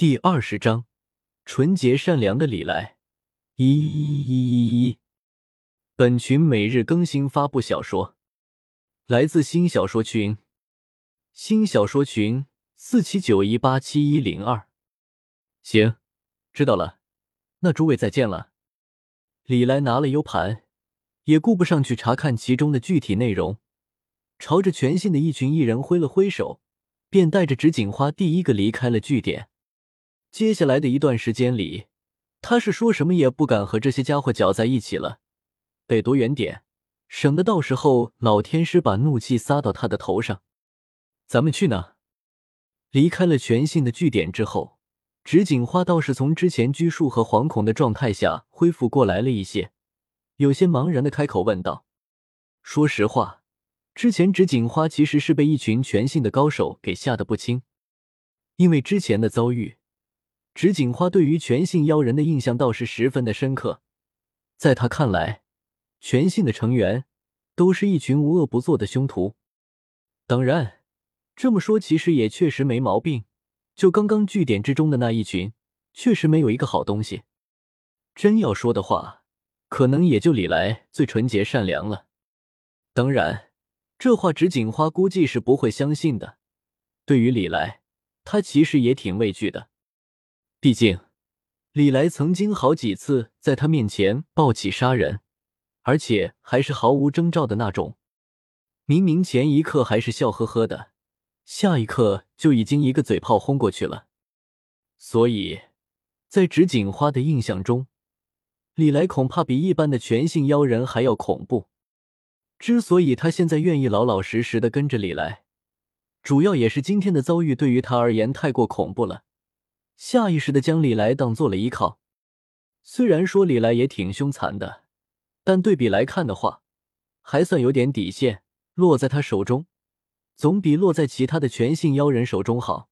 第二十章，纯洁善良的李来。一一一一一，本群每日更新发布小说，来自新小说群，新小说群四七九一八七一零二。行，知道了，那诸位再见了。李来拿了 U 盘，也顾不上去查看其中的具体内容，朝着全信的一群艺人挥了挥手，便带着纸锦花第一个离开了据点。接下来的一段时间里，他是说什么也不敢和这些家伙搅在一起了，得躲远点，省得到时候老天师把怒气撒到他的头上。咱们去哪？离开了全信的据点之后，纸锦花倒是从之前拘束和惶恐的状态下恢复过来了一些，有些茫然的开口问道：“说实话，之前纸锦花其实是被一群全信的高手给吓得不轻，因为之前的遭遇。”纸锦花对于全信妖人的印象倒是十分的深刻，在他看来，全信的成员都是一群无恶不作的凶徒。当然，这么说其实也确实没毛病。就刚刚据点之中的那一群，确实没有一个好东西。真要说的话，可能也就李来最纯洁善良了。当然，这话纸锦花估计是不会相信的。对于李来，他其实也挺畏惧的。毕竟，李来曾经好几次在他面前暴起杀人，而且还是毫无征兆的那种。明明前一刻还是笑呵呵的，下一刻就已经一个嘴炮轰过去了。所以，在纸锦花的印象中，李来恐怕比一般的全性妖人还要恐怖。之所以他现在愿意老老实实的跟着李来，主要也是今天的遭遇对于他而言太过恐怖了。下意识的将李来当做了依靠，虽然说李来也挺凶残的，但对比来看的话，还算有点底线。落在他手中，总比落在其他的全性妖人手中好。